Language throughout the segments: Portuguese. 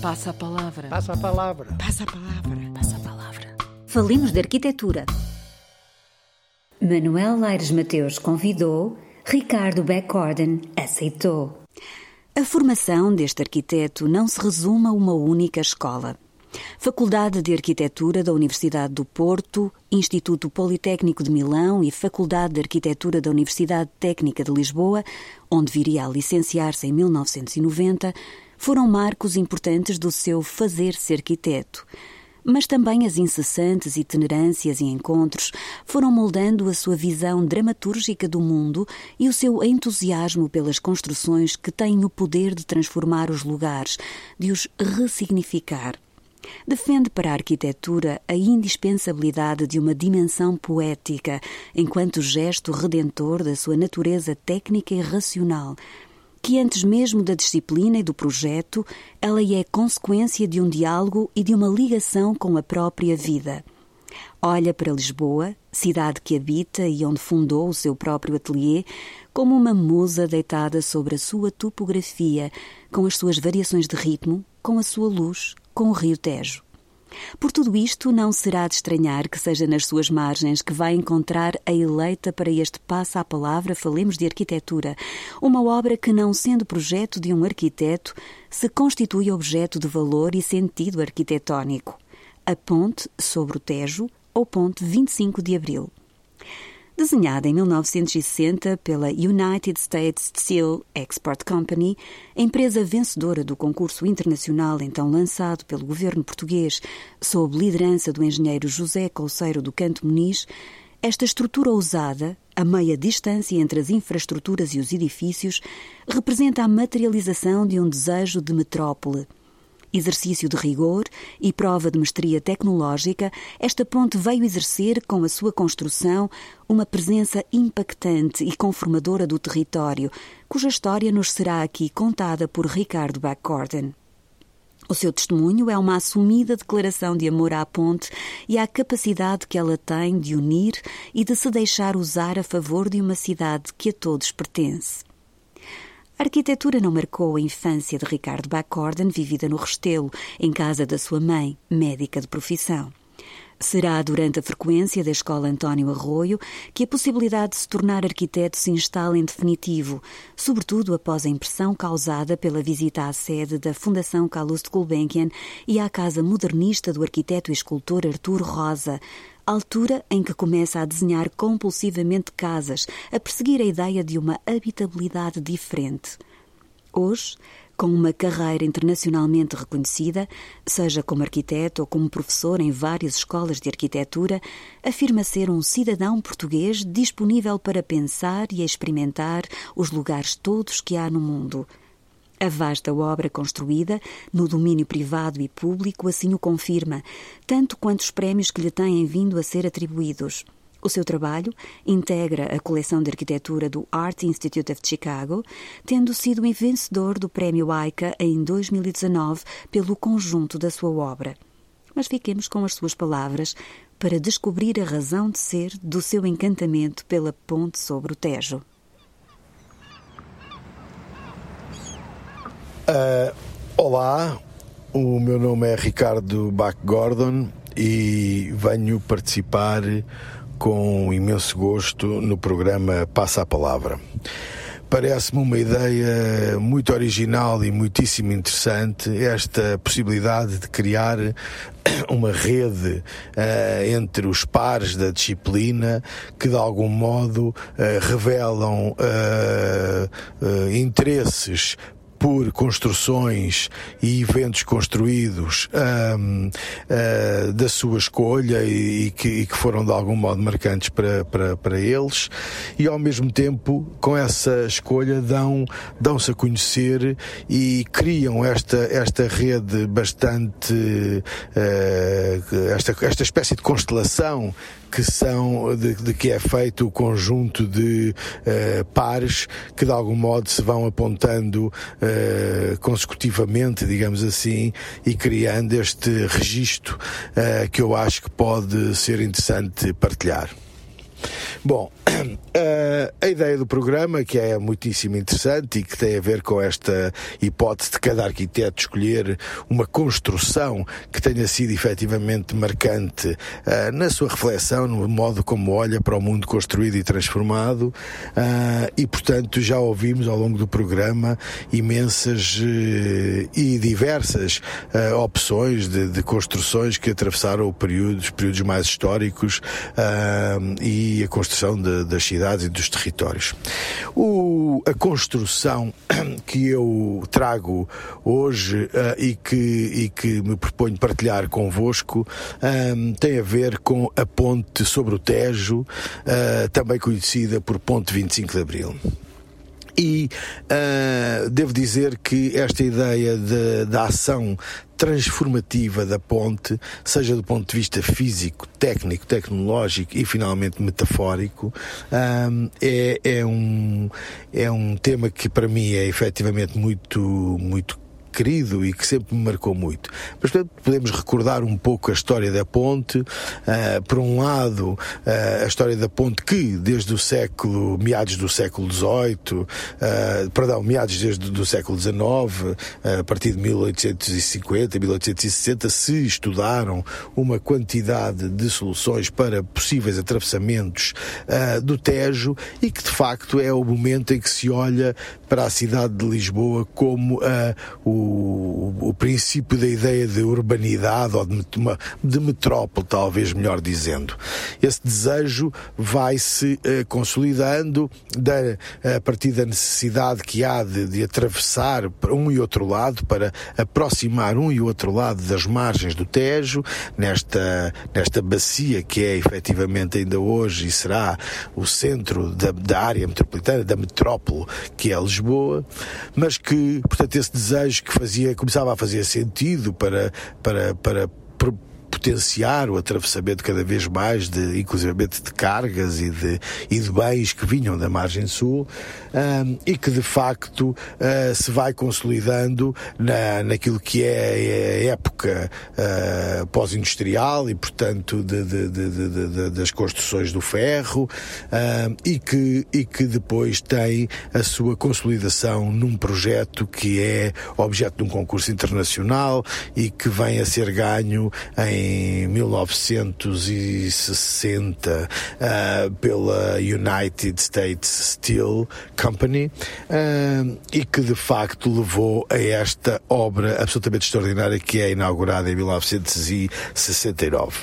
Passa a palavra. Passa a palavra. Passa a palavra. Passa a palavra. Falemos de arquitetura. Manuel Aires Mateus convidou, Ricardo Beckorden aceitou. A formação deste arquiteto não se resume a uma única escola. Faculdade de Arquitetura da Universidade do Porto, Instituto Politécnico de Milão e Faculdade de Arquitetura da Universidade Técnica de Lisboa, onde viria a licenciar-se em 1990, foram marcos importantes do seu fazer-se arquiteto. Mas também as incessantes itinerâncias e encontros foram moldando a sua visão dramatúrgica do mundo e o seu entusiasmo pelas construções que têm o poder de transformar os lugares, de os ressignificar. Defende para a arquitetura a indispensabilidade de uma dimensão poética, enquanto gesto redentor da sua natureza técnica e racional, que antes mesmo da disciplina e do projeto, ela é consequência de um diálogo e de uma ligação com a própria vida. Olha para Lisboa, cidade que habita e onde fundou o seu próprio atelier, como uma musa deitada sobre a sua topografia, com as suas variações de ritmo, com a sua luz, com o rio Tejo. Por tudo isto, não será de estranhar que seja nas suas margens que vai encontrar a eleita para este passo à palavra Falemos de Arquitetura, uma obra que, não sendo projeto de um arquiteto, se constitui objeto de valor e sentido arquitetónico. A Ponte sobre o Tejo, ou Ponte 25 de Abril. Desenhada em 1960 pela United States Steel Export Company, empresa vencedora do concurso internacional então lançado pelo governo português sob liderança do engenheiro José Colseiro do Canto Muniz, esta estrutura ousada, a meia distância entre as infraestruturas e os edifícios, representa a materialização de um desejo de metrópole – Exercício de rigor e prova de mestria tecnológica, esta ponte veio exercer, com a sua construção, uma presença impactante e conformadora do território, cuja história nos será aqui contada por Ricardo Backgordon. O seu testemunho é uma assumida declaração de amor à ponte e à capacidade que ela tem de unir e de se deixar usar a favor de uma cidade que a todos pertence. A arquitetura não marcou a infância de Ricardo Backorden, vivida no Restelo, em casa da sua mãe, médica de profissão. Será durante a frequência da Escola António Arroio que a possibilidade de se tornar arquiteto se instala em definitivo, sobretudo após a impressão causada pela visita à sede da Fundação Calouste Gulbenkian e à casa modernista do arquiteto e escultor Artur Rosa, altura em que começa a desenhar compulsivamente casas, a perseguir a ideia de uma habitabilidade diferente. Hoje, com uma carreira internacionalmente reconhecida, seja como arquiteto ou como professor em várias escolas de arquitetura, afirma ser um cidadão português disponível para pensar e experimentar os lugares todos que há no mundo – a vasta obra construída, no domínio privado e público, assim o confirma, tanto quanto os prémios que lhe têm vindo a ser atribuídos. O seu trabalho integra a coleção de arquitetura do Art Institute of Chicago, tendo sido vencedor do Prémio AICA em 2019 pelo conjunto da sua obra. Mas fiquemos com as suas palavras para descobrir a razão de ser do seu encantamento pela ponte sobre o Tejo. Uh, olá, o meu nome é Ricardo Bach Gordon e venho participar com imenso gosto no programa Passa a Palavra. Parece-me uma ideia muito original e muitíssimo interessante esta possibilidade de criar uma rede uh, entre os pares da disciplina que de algum modo uh, revelam uh, interesses por construções e eventos construídos um, uh, ah, da sua escolha e, e, que, e, que, foram de algum modo marcantes para, para, para eles e ao mesmo tempo com essa escolha dão, dão-se a conhecer e criam esta, esta rede bastante uh, esta, esta espécie de constelação que são de, de, que é feito o conjunto de uh, pares que de algum modo se vão apontando uh, consecutivamente, digamos assim, e criando este registro uh, que eu acho que pode ser interessante partilhar. Bom, a ideia do programa, que é muitíssimo interessante e que tem a ver com esta hipótese de cada arquiteto escolher uma construção que tenha sido efetivamente marcante uh, na sua reflexão, no modo como olha para o mundo construído e transformado, uh, e portanto já ouvimos ao longo do programa imensas e diversas opções de, de, construções que atravessaram o período, os períodos mais históricos e a construção de, das cidades e dos territórios. O, a construção que eu trago hoje uh, e, que, e que me proponho partilhar convosco um, tem a ver com a ponte sobre o Tejo, uh, também conhecida por Ponte 25 de Abril. E uh, devo dizer que esta ideia da ação transformativa da ponte, seja do ponto de vista físico, técnico, tecnológico e finalmente metafórico, um, é, é, um, é um tema que para mim é efetivamente muito, muito querido e que sempre me marcou muito. Mas, portanto, podemos recordar um pouco a história da ponte. Uh, por um lado, uh, a história da ponte que, desde o século, meados do século XVIII, uh, ah, perdão, meados desde do século XIX, a partir de 1850, 1860, se estudaram uma quantidade de soluções para possíveis atravessamentos do Tejo e que, de facto, é o momento em que se olha para a cidade de Lisboa como o o, princípio da ideia de urbanidade ou de, de metrópole, talvez melhor dizendo. Esse desejo vai-se uh, consolidando da, a partir da necessidade que há de, de atravessar um e outro lado, para aproximar um e outro lado das margens do Tejo, nesta, nesta bacia que é efetivamente ainda hoje e será o centro da, da área metropolitana, da metrópole que é Lisboa, mas que, portanto, esse desejo que fazia, começava a fazer sentido para, para, para potenciar o atravessamento cada vez mais de, inclusivamente de cargas e de, e de bens que vinham da margem sul um, e que de facto uh, se vai consolidando na, naquilo que é a época uh, pós-industrial e portanto de, de, das construções do ferro uh, e, que, e que depois tem a sua consolidação num projeto que é objeto de um concurso internacional e que vem a ser ganho em em 1960 uh, pela United States Steel Company uh, e que de facto levou a esta obra absolutamente extraordinária que é inaugurada em 1969.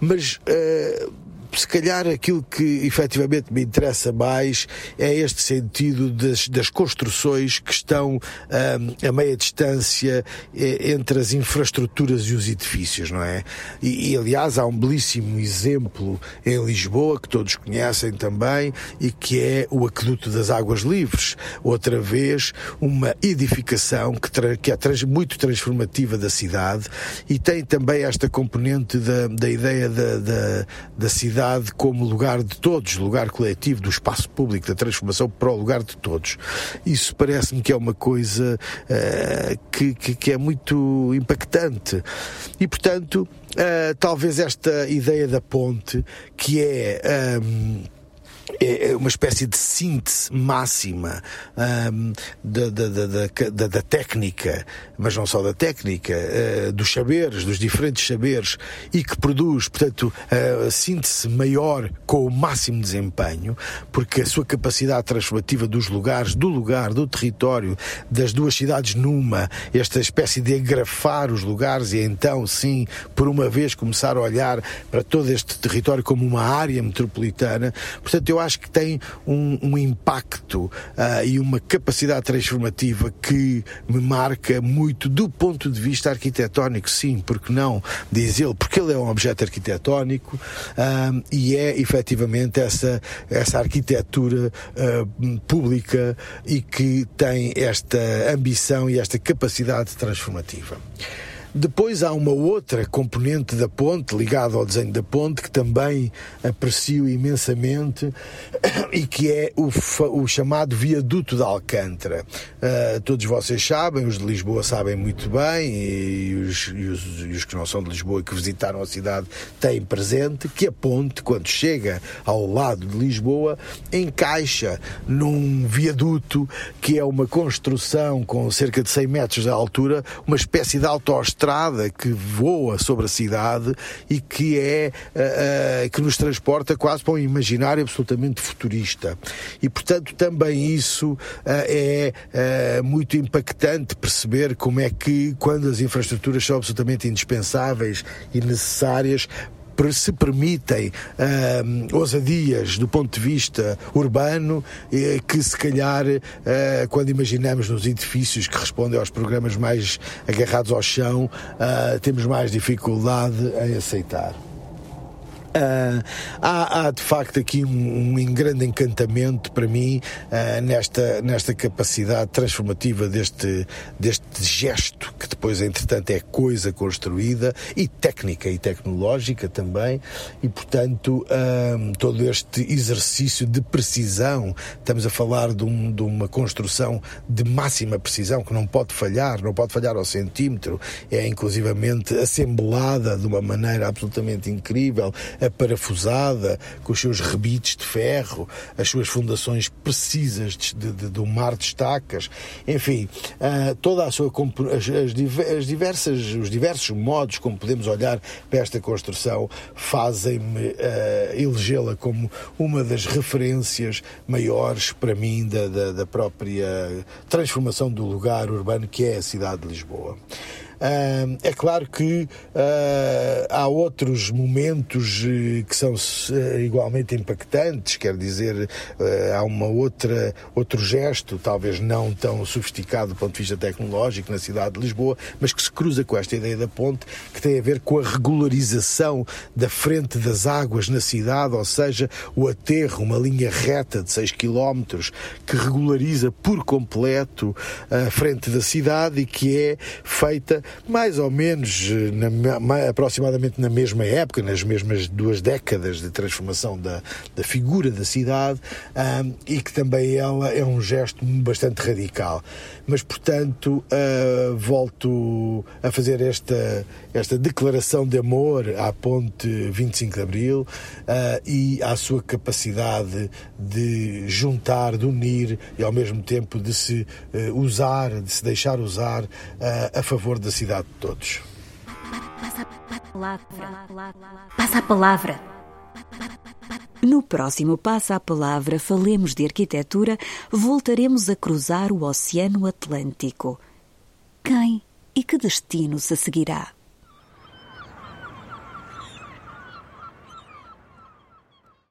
Mas uh, se calhar aquilo que efetivamente me interessa mais é este sentido das, das construções que estão um, a meia distância eh, entre as infraestruturas e os edifícios, não é? E, e, aliás há um belíssimo exemplo em Lisboa que todos conhecem também e que é o Aqueduto das Águas Livres. Outra vez, uma edificação que, que é trans, muito transformativa da cidade e tem também esta componente da, da ideia da, da, da cidade cidade como lugar de todos, lugar coletivo do espaço público, da transformação para o lugar de todos. Isso parece-me que é uma coisa uh, que, que, que, é muito impactante. E, portanto, uh, talvez esta ideia da ponte, que é. Um, é, é uma espécie de síntese máxima um, da, da, da, da, técnica, mas não só da técnica, uh, dos saberes, dos diferentes saberes, e que produz, portanto, a síntese maior com o máximo desempenho, porque a sua capacidade transformativa dos lugares, do lugar, do território, das duas cidades numa, esta espécie de agrafar os lugares e então, sim, por uma vez começar a olhar para todo este território como uma área metropolitana. Portanto, eu acho que tem um, um impacto uh, e uma capacidade transformativa que me marca muito do ponto de vista arquitetónico, sim, porque não, diz ele, porque ele é um objeto arquitetónico uh, e é efetivamente essa, essa arquitetura uh, pública e que tem esta ambição e esta capacidade transformativa. Depois há uma outra componente da ponte, ligada ao desenho da ponte, que também aprecio imensamente e que é o, o chamado viaduto de Alcântara. Uh, todos vocês sabem, os de Lisboa sabem muito bem, e os, e, os, e os que não são de Lisboa e que visitaram a cidade têm presente que a ponte, quando chega ao lado de Lisboa, encaixa num viaduto que é uma construção com cerca de 100 metros de altura, uma espécie de autoestrada que voa sobre a cidade e que é uh, uh, que nos transporta quase para um imaginário absolutamente futurista. E portanto também isso uh, é muito impactante perceber como é que quando as infraestruturas são absolutamente indispensáveis e necessárias se permitem uh, ousadias do ponto de vista urbano eh, que se calhar uh, quando imaginamos nos edifícios que respondem aos programas mais agarrados ao chão uh, temos mais dificuldade em aceitar. Uh, há, há, de facto aqui um, um grande encantamento para mim uh, nesta, nesta capacidade transformativa deste, deste gesto, que depois, entretanto, é coisa construída e técnica e tecnológica também, e portanto, uh, todo este exercício de precisão, estamos a falar de, um, de uma construção de máxima precisão que não pode falhar, não pode falhar ao centímetro, é inclusivamente assemblada de uma maneira absolutamente incrível parafusada, com os seus rebites de ferro, as suas fundações precisas de, de, de um mar de estacas, enfim, uh, toda a sua as, as, diversas, os diversos modos como podemos olhar para esta construção fazem-me uh, elegê-la como uma das referências maiores para mim da, da, da própria transformação do lugar urbano que é a cidade de Lisboa. É claro que uh, há outros momentos uh, que são eh, igualmente impactantes, quer dizer, eh, há uma outra, outro gesto, talvez não tão sofisticado do ponto de vista tecnológico na cidade de Lisboa, mas que se cruza com esta ideia da ponte, que tem a ver com a regularização da frente das águas na cidade, ou seja, o aterro, uma linha reta de 6 km, que regulariza por completo a frente da cidade e que é feita mais ou menos eh, na, aproximadamente na mesma época, nas mesmas duas décadas de transformação da, da figura da cidade, um, e que também ela é um gesto bastante radical. Mas, portanto, uh, volto a fazer esta, esta declaração de amor à Ponte 25 de Abril uh, e à sua capacidade de juntar, de unir e ao mesmo tempo de se uh, usar, de se deixar usar a favor da cidade cidade de todos. Passa a palavra. No próximo Passa a Palavra, falemos de arquitetura, voltaremos a cruzar o Oceano Atlântico. Quem e que destino se seguirá?